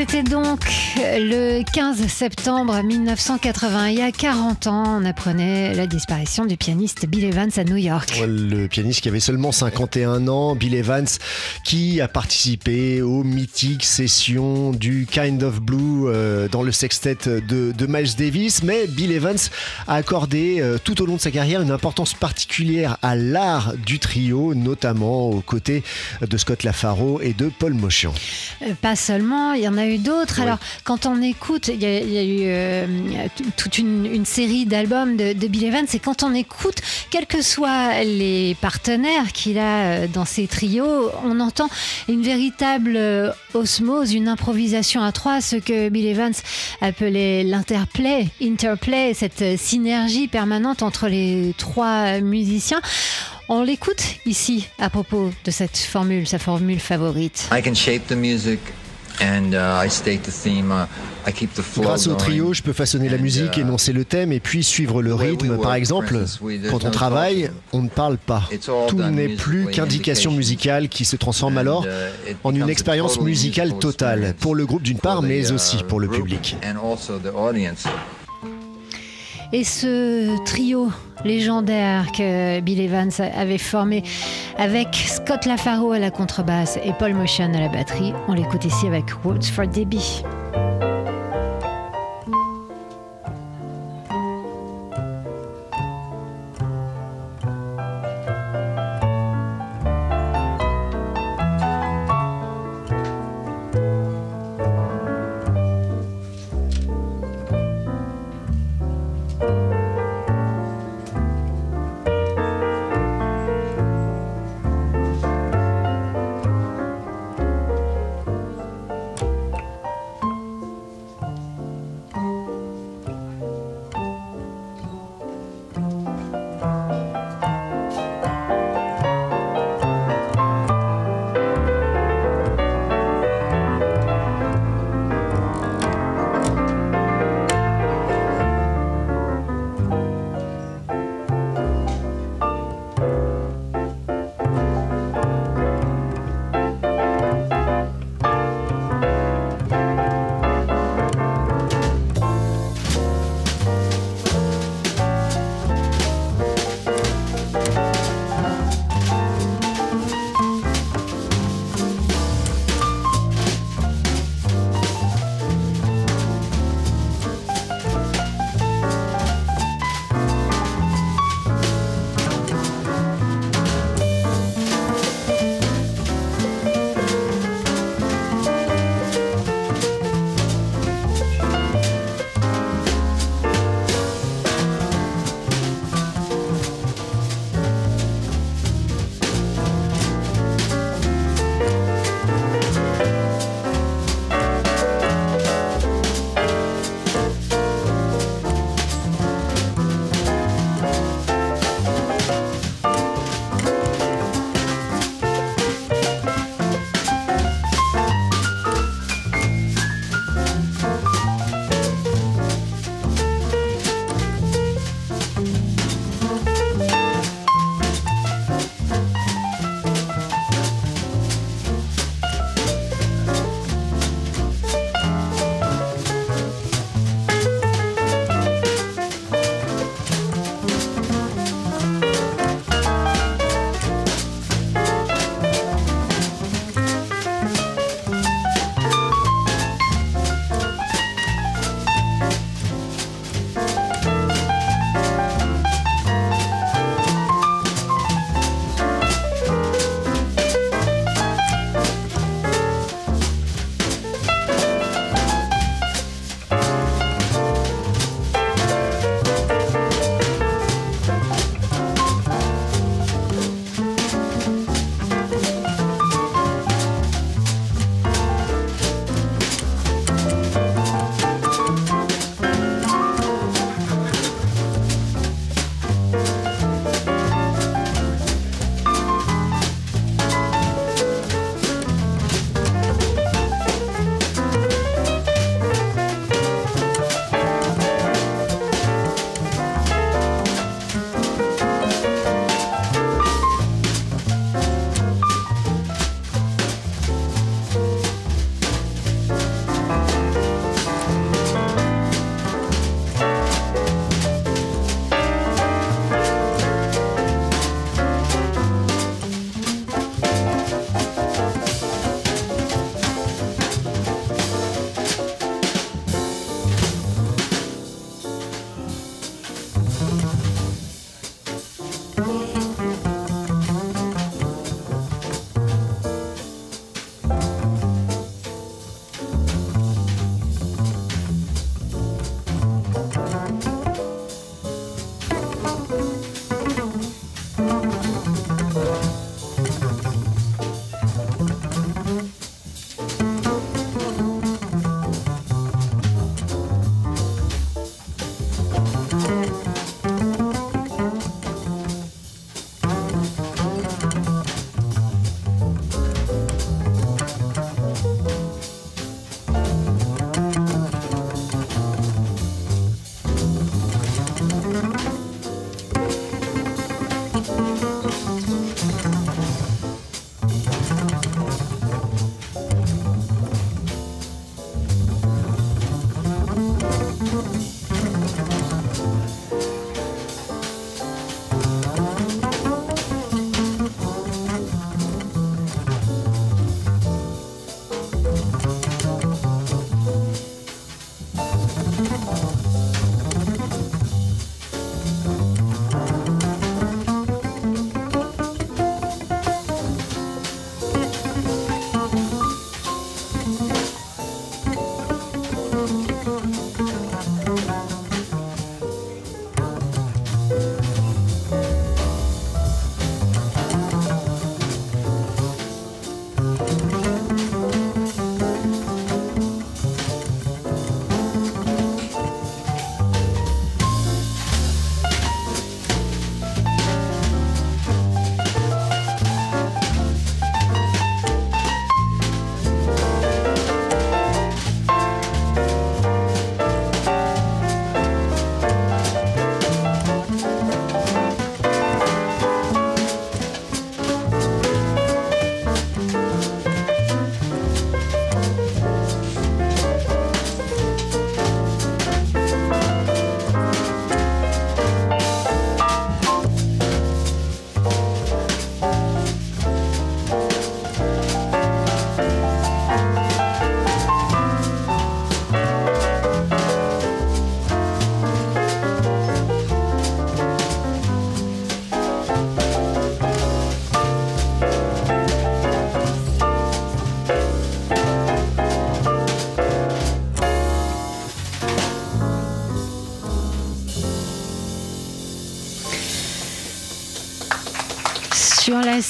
C'était donc le 15 septembre 1980. Il y a 40 ans, on apprenait la disparition du pianiste Bill Evans à New York. Le pianiste qui avait seulement 51 ans, Bill Evans, qui a participé aux mythiques sessions du Kind of Blue euh, dans le sextet de, de, Miles Davis. Mais Bill Evans a accordé euh, tout au long de sa carrière une importance particulière à l'art du trio, notamment aux côtés de Scott LaFaro et de Paul Mochian. Euh, pas seulement, il y en a eu d'autres. Alors, quand on écoute, il y, a eu euh, toute une, série d'albums de, Bill Evans, et quand on écoute, quels que soient les partenaires qu'il a euh, dans ses trios, on entend une véritable euh, osmose, une improvisation à trois, ce que Bill Evans appelait l'interplay, interplay, cette synergie permanente entre les trois musiciens. On l'écoute ici à propos de cette formule, sa formule favorite. I can shape the music Grâce au trio, je peux façonner la musique, uh, énoncer le thème et puis suivre le rythme. Par exemple, quand on travaille, on ne parle pas. Tout n'est plus qu'indication musicale qui se transforme alors uh, en une expérience musicale totale, pour le groupe d'une part, mais aussi pour le public. Et ce trio légendaire que Bill Evans avait formé avec Scott LaFaro à la contrebasse et Paul Motion à la batterie, on l'écoute ici avec Roots for Debbie.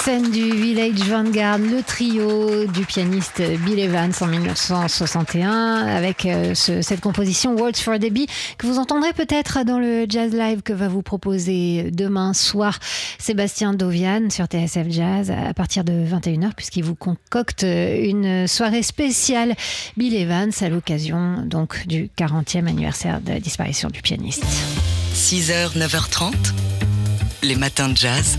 Scène du Village Vanguard, le trio du pianiste Bill Evans en 1961 avec euh, ce- cette composition Words for Debbie que vous entendrez peut-être dans le Jazz Live que va vous proposer demain soir Sébastien Dovian sur TSF Jazz à partir de 21h puisqu'il vous concocte une soirée spéciale Bill Evans à l'occasion donc du 40e anniversaire de la disparition du pianiste. 6h, 9h30, les matins de jazz.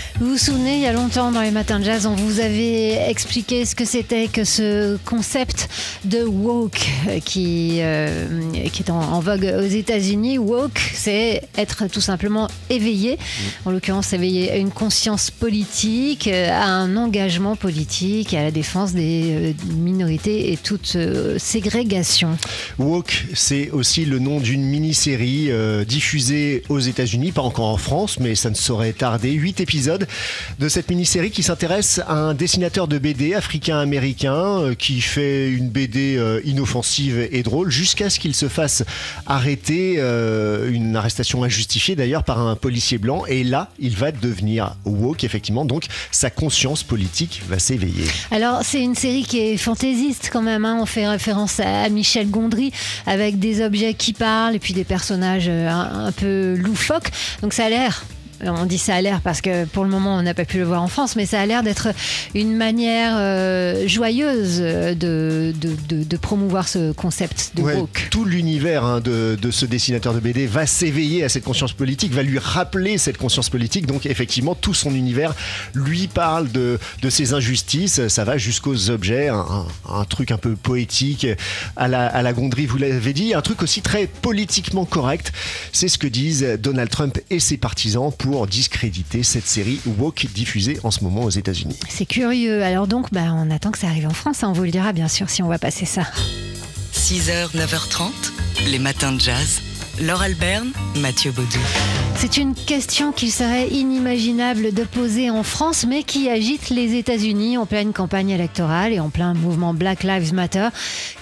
Vous vous souvenez, il y a longtemps dans les matins de jazz, on vous avait expliqué ce que c'était que ce concept de woke qui, euh, qui est en, en vogue aux États-Unis. Woke, c'est être tout simplement éveillé, en l'occurrence éveillé à une conscience politique, euh, à un engagement politique, à la défense des euh, minorités et toute euh, ségrégation. Walk, c'est aussi le nom d'une mini-série euh, diffusée aux États-Unis, pas encore en France, mais ça ne saurait tarder. Huit épisodes de cette mini-série qui s'intéresse à un dessinateur de BD africain-américain euh, qui fait une BD euh, inoffensive et drôle jusqu'à ce qu'il se fasse arrêter, euh, une arrestation injustifiée d'ailleurs par un policier blanc. Et là, il va devenir woke, effectivement. Donc, sa conscience politique va s'éveiller. Alors, c'est une série qui est fantaisiste quand même. hein. On fait référence à, Michel Gondry avec des objets qui parlent et puis des personnages un peu loufoques. Donc, ça a l'air. On dit ça a l'air parce que pour le moment on n'a pas pu le voir en France, mais ça a l'air d'être une manière euh, joyeuse de, de, de- de promouvoir ce concept de Ouais, woke. tout l'univers hein, de, ce dessinateur de BD va s'éveiller à cette conscience politique, va lui rappeler cette conscience politique. Donc effectivement, tout son univers lui parle de, ses injustices. Ça va jusqu'aux objets, un, un- un truc un peu poétique à la, à la gondrie, vous l'avez dit. Un truc aussi très politiquement correct. C'est ce que disent Donald Trump et ses partisans pour discréditer cette série woke diffusée en ce moment aux États-Unis. C'est curieux. Alors donc, bah, on attend que ça arrive en France. hein. On vous le dira bien sûr si on va passer ça. 6h, 9h30, les matins de jazz. Laure Alberne, Mathieu Baudou. C'est une question qu'il serait inimaginable de poser en France, mais qui agite les États-Unis en pleine campagne électorale et en plein mouvement Black Lives Matter.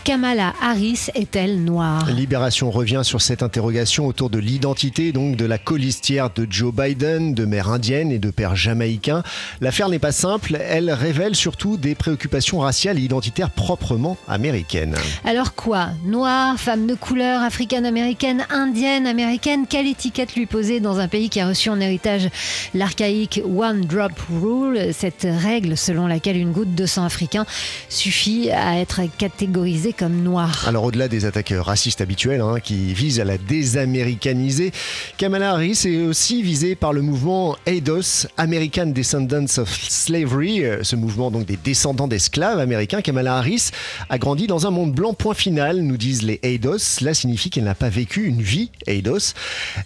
Kamala Harris est-elle noire? Libération revient sur cette interrogation autour de l'identité donc de la colistière de Joe Biden, de mère indienne et de père jamaïcain. L'affaire n'est pas simple, elle révèle surtout des préoccupations raciales et identitaires proprement américaines. Alors quoi? Noire, femme de couleur, africaine-américaine, indienne, américaine Quelle étiquette lui poser dans un pays qui a reçu en héritage l'archaïque One Drop Rule, cette règle selon laquelle une goutte de sang africain suffit à être catégorisée comme noire Alors au-delà des attaques racistes habituelles hein, qui visent à la désaméricaniser, Kamala Harris est aussi visée par le mouvement ADOS, American Descendants of Slavery, ce mouvement donc des descendants d'esclaves américains. Kamala Harris a grandi dans un monde blanc point final, nous disent les ADOS. Cela signifie qu'elle n'a pas vécu une vie ADOS.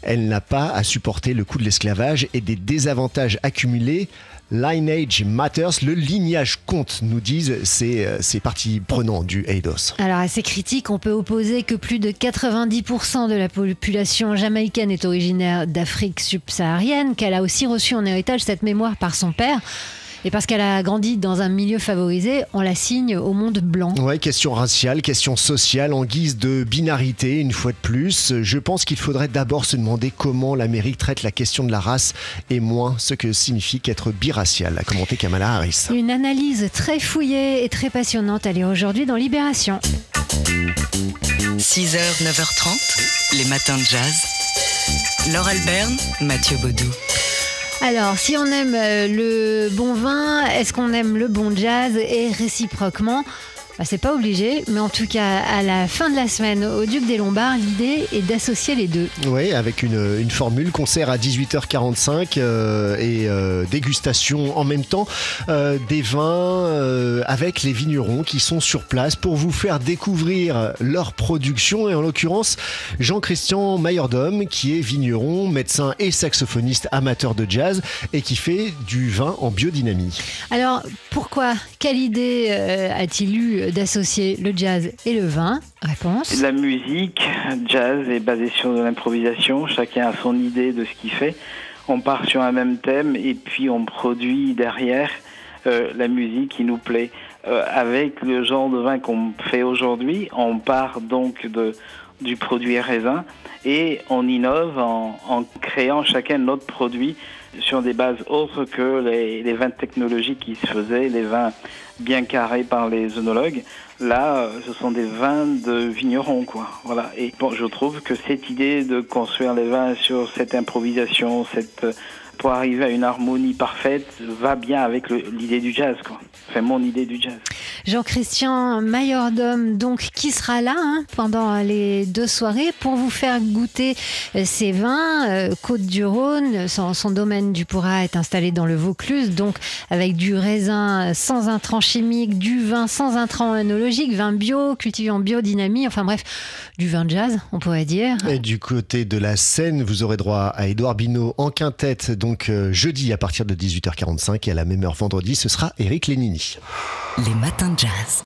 Elle n'a pas à supporter le coût de l'esclavage et des désavantages accumulés. Lineage matters, le lignage compte, nous disent ces, euh, ces parties prenantes du ADOS. Alors à ces critiques, on peut opposer que plus de 90% de la population jamaïcaine est originaire d'Afrique subsaharienne, qu'elle a aussi reçu en héritage cette mémoire par son père. Et parce qu'elle a grandi dans un milieu favorisé, on la signe au monde blanc. Ouais, question raciale, question sociale, en guise de binarité, une fois de plus. Je pense qu'il faudrait d'abord se demander comment l'Amérique traite la question de la race et moins ce que signifie qu'être biracial, a commenté Kamala Harris. Une analyse très fouillée et très passionnante à lire aujourd'hui dans Libération. 6h, 9h30, les matins de jazz. Laure Alberne, Mathieu Baudou. Alors, si on aime euh, le bon vin, est-ce qu'on aime le bon jazz et réciproquement Bah, c'est pas obligé, mais en tout cas, à la fin de la semaine au Duc des Lombards, l'idée est d'associer les deux. Oui, avec une, une formule, concert à 18h45 euh, et euh, dégustation en même temps euh, des vins avec les vignerons qui sont sur place pour vous faire découvrir leur production et en l'occurrence Jean-Christian Mayordom qui est vigneron, médecin et saxophoniste amateur de jazz et qui fait du vin en biodynamie. Alors, pourquoi? Quelle idée a-t-il eu d'associer le jazz et le vin Réponse. La musique, jazz, est basée sur de l'improvisation. Chacun a son idée de ce qu'il fait. On part sur un même thème et puis on produit derrière euh, la musique qui nous plaît. Euh, avec le genre de vin qu'on fait aujourd'hui, on part donc de, du produit raisin et on innove en, créant chacun notre produit sur des bases autres que les, vins technologiques qui se faisaient, les vins bien carrés par les œnologues. Là, ce sont des vins de vignerons, quoi. Voilà. Et bon, je trouve que cette idée de construire les vins sur cette improvisation, cette pour arriver à une harmonie parfaite, va bien avec l'idée du jazz, quoi. Enfin, mon idée du jazz. Jean-Christian Maillordom, donc, qui sera là hein, pendant les deux soirées pour vous faire goûter ces vins. Euh, Côte-du-Rhône, son, son, domaine du Pourra est installé dans le Vaucluse, donc avec du raisin sans intrants chimiques, du vin sans intrants œnologiques, vin bio, cultivé en biodynamie, enfin bref, du vin jazz, on pourrait dire. Et du côté de la Seine, vous aurez droit à Édouard Binot en quintette, donc euh, jeudi à partir de 18h45 et à la même heure vendredi, ce sera Eric Lénini. Les matins de jazz.